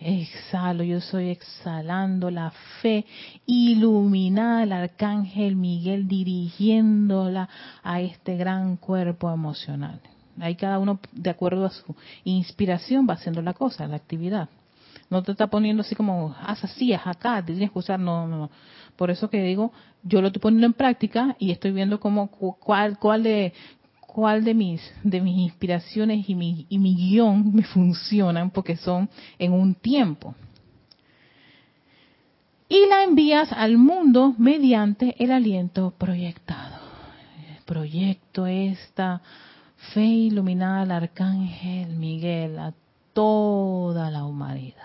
Exhalo, yo soy exhalando la fe iluminada del arcángel Miguel dirigiéndola a este gran cuerpo emocional. Ahí cada uno, de acuerdo a su inspiración, va haciendo la cosa, la actividad. No te está poniendo así como, haz así, haz acá, tienes que usar, no, no, no. Por eso que digo, yo lo estoy poniendo en práctica y estoy viendo cómo, cuál, cuál de, cuál de mis, de mis inspiraciones y mi, y mi guion me funcionan porque son en un tiempo. Y la envías al mundo mediante el aliento proyectado. Proyecto esta fe iluminada al arcángel Miguel, a toda la humanidad.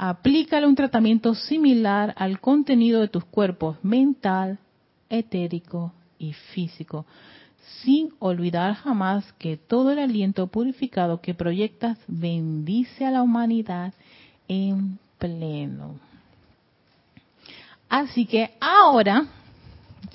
Aplícale un tratamiento similar al contenido de tus cuerpos mental, etérico y físico, sin olvidar jamás que todo el aliento purificado que proyectas bendice a la humanidad en pleno. Así que ahora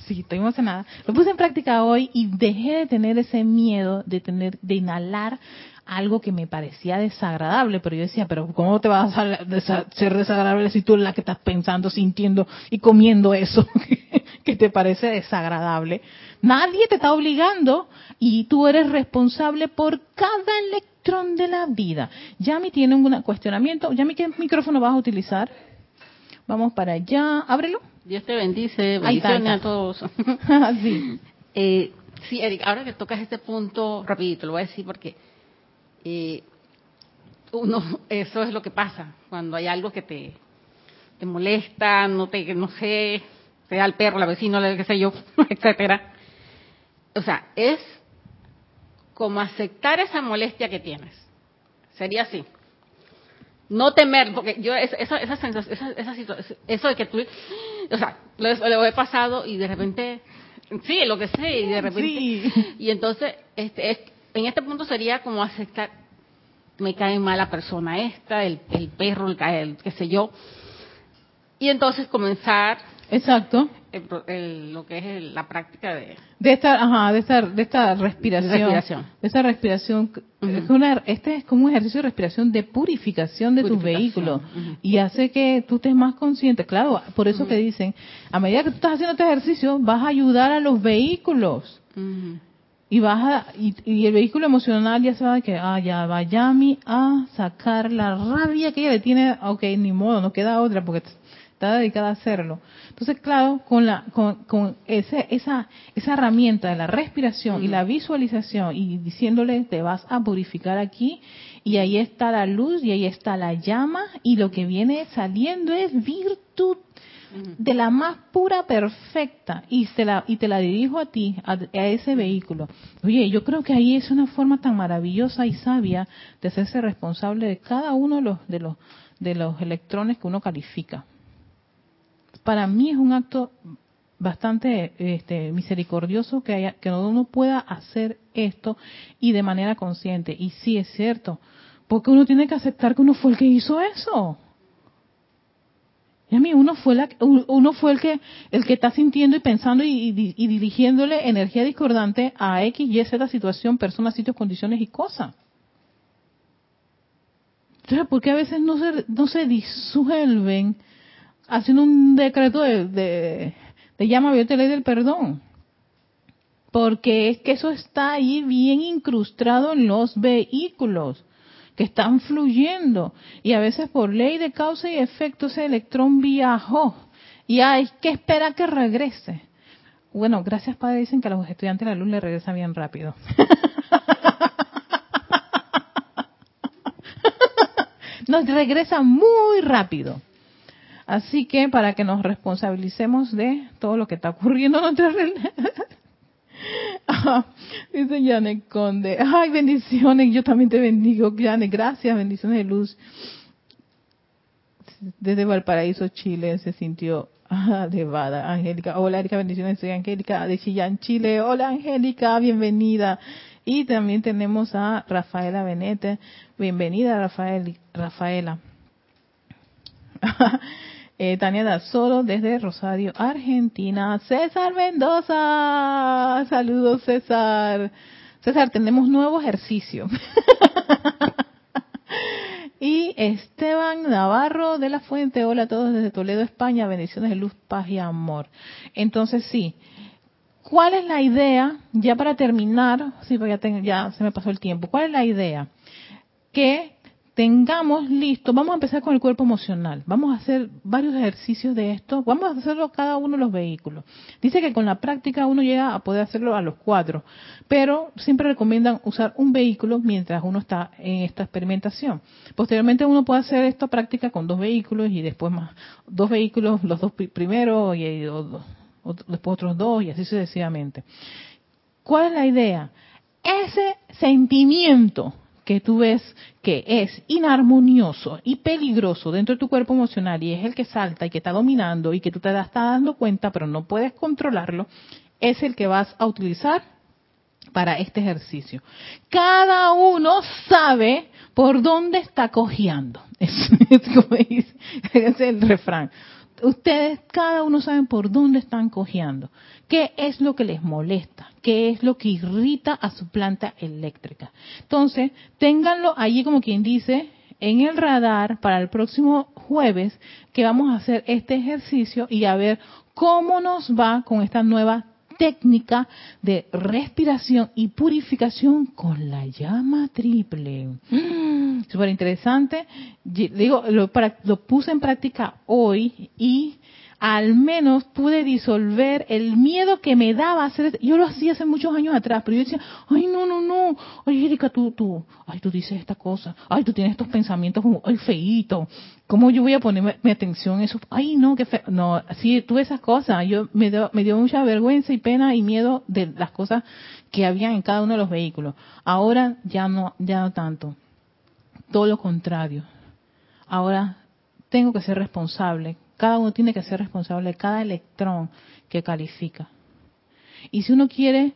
sí, estoy emocionada. Lo puse en práctica hoy y dejé de tener ese miedo de tener, de inhalar algo que me parecía desagradable, pero yo decía, pero ¿cómo te vas a ser desagradable si tú eres la que estás pensando, sintiendo y comiendo eso que te parece desagradable? Nadie te está obligando y tú eres responsable por cada electrón de la vida. Yami tiene un cuestionamiento. Yami, ¿qué micrófono vas a utilizar? Vamos para allá. Ábrelo. Dios te bendice, bendiciones a todos. sí. Eh, sí, Eric, ahora que tocas este punto, rapidito, lo voy a decir porque eh, uno, eso es lo que pasa cuando hay algo que te, te molesta, no te, no sé, sea el perro, la vecina, qué sé yo, etcétera. O sea, es como aceptar esa molestia que tienes. Sería así no temer, porque yo esa, esa, sensación, esa, esa situación, eso de que tú, o sea, lo, he pasado y de repente, sí, lo que sé, y de repente, y entonces, este, en este punto sería como aceptar, me cae mal la persona esta, el, el perro, el, el qué sé yo, y entonces comenzar Exacto. lo que es la práctica de de esta ajá, de esta de esta respiración, de esta respiración es una, este es como un ejercicio de respiración de purificación de tus vehículos. y hace que tú estés más consciente. Claro por eso que dicen a medida que tú estás haciendo este ejercicio vas a ayudar a los vehículos y vas y, el vehículo emocional ya sabe que ah ya vaya a sacar la rabia que ella le tiene ok ni modo no queda otra porque está dedicada a hacerlo. Entonces claro con la con, ese, esa esa herramienta de la respiración y la visualización y diciéndole te vas a purificar aquí y ahí está la luz y ahí está la llama y lo que viene saliendo es virtud de la más pura, perfecta, y, se la, y te la dirijo a ti, a, ese vehículo. Oye, yo creo que ahí es una forma tan maravillosa y sabia de hacerse responsable de cada uno de los, de los, de los electrones que uno califica. Para mí es un acto bastante este, misericordioso que, haya, que uno pueda hacer esto y de manera consciente. Y sí es cierto, porque uno tiene que aceptar que uno fue el que hizo eso. A uno fue, la, uno fue el que el que está sintiendo y pensando y, dirigiéndole energía discordante a X, Y, Z situación, personas, sitios, condiciones y cosas. Entonces, ¿por qué a veces no se, no se disuelven haciendo un decreto de, de, de llama abierta ley del perdón? Porque es que eso está ahí bien incrustado en los vehículos que están fluyendo. Y a veces por ley de causa y efecto ese electrón viajó y hay que esperar que regrese. Bueno, gracias Padre, dicen que a los estudiantes la luz le regresa bien rápido. nos regresa muy rápido. Así que para que nos responsabilicemos de todo lo que está ocurriendo en nuestra dice Janet Conde. Ay, bendiciones. Yo también te bendigo, Janet. Gracias, bendiciones de luz. Desde Valparaíso, Chile, se sintió elevada. Angélica. Hola, Erika. Bendiciones. Soy Angélica de Chillán, Chile. Hola, Angélica. Bienvenida. Y también tenemos a Rafaela Benete. Bienvenida, Rafael, Rafaela. Eh, Tania Dazoro desde Rosario, Argentina. César Mendoza. Saludos, César. César, tenemos nuevo ejercicio. y Esteban Navarro de la Fuente. Hola a todos desde Toledo, España. Bendiciones de luz, paz y amor. Entonces, sí. ¿Cuál es la idea? Ya para terminar, sí, ya, ya se me pasó el tiempo. ¿Cuál es la idea? Que tengamos listo, vamos a empezar con el cuerpo emocional, vamos a hacer varios ejercicios de esto, vamos a hacerlo cada uno de los vehículos. Dice que con la práctica uno llega a poder hacerlo a los cuatro, pero siempre recomiendan usar un vehículo mientras uno está en esta experimentación. Posteriormente uno puede hacer esta práctica con dos vehículos y después más dos vehículos, los dos primeros y, después otros dos y así sucesivamente. ¿Cuál es la idea? Ese sentimiento que tú ves que es inarmonioso y peligroso dentro de tu cuerpo emocional y es el que salta y que está dominando y que tú te estás dando cuenta pero no puedes controlarlo, es el que vas a utilizar para este ejercicio. Cada uno sabe por dónde está cojeando. Es, como dice, es el refrán ustedes cada uno saben por dónde están cojeando, qué es lo que les molesta, qué es lo que irrita a su planta eléctrica. Entonces, ténganlo allí como quien dice en el radar para el próximo jueves que vamos a hacer este ejercicio y a ver cómo nos va con esta nueva técnica de respiración y purificación con la llama triple. Mm, Súper interesante. Digo, lo, puse en práctica hoy y al menos pude disolver el miedo que me daba hacer yo lo hacía hace muchos años atrás pero yo decía ay no no no. Ay Erika tú tú. Ay tú dices esta cosa. Ay tú tienes estos pensamientos como ay feíto. Cómo yo voy a poner mi atención en eso ay no qué feo. No sí tuve esas cosas. Yo me dio, me dio mucha vergüenza y pena y miedo de las cosas que había en cada uno de los vehículos. Ahora ya no ya no tanto todo lo contrario ahora tengo que ser responsable cada uno tiene que ser responsable de cada electrón que califica. Y si uno quiere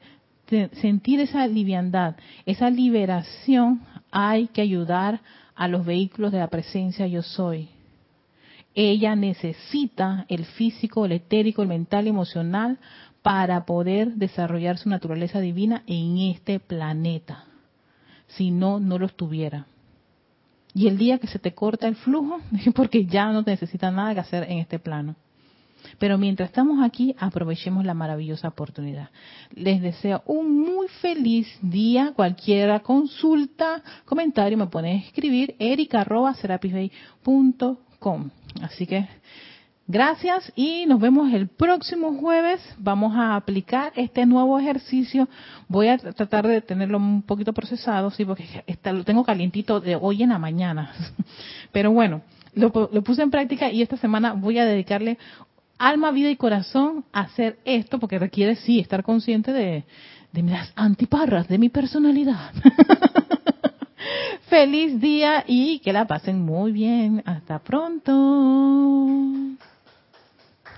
sentir esa liviandad, esa liberación, hay que ayudar a los vehículos de la presencia yo soy. ella necesita el físico, el etérico, el mental y emocional para poder desarrollar su naturaleza divina en este planeta. Si no, no lo estuviera. Y el día que se te corta el flujo, porque ya no necesita nada que hacer en este plano. Pero mientras estamos aquí, aprovechemos la maravillosa oportunidad. Les deseo un muy feliz día. Cualquier consulta, comentario, me pueden escribir erica.com. Así que gracias y nos vemos el próximo jueves. Vamos a aplicar este nuevo ejercicio. Voy a tratar de tenerlo un poquito procesado, sí, porque lo tengo calientito de hoy en la mañana. Pero bueno, lo, puse en práctica y esta semana voy a dedicarle alma, vida y corazón hacer esto, porque requiere sí estar consciente de, de las antiparras de mi personalidad. Feliz día y que la pasen muy bien. Hasta pronto.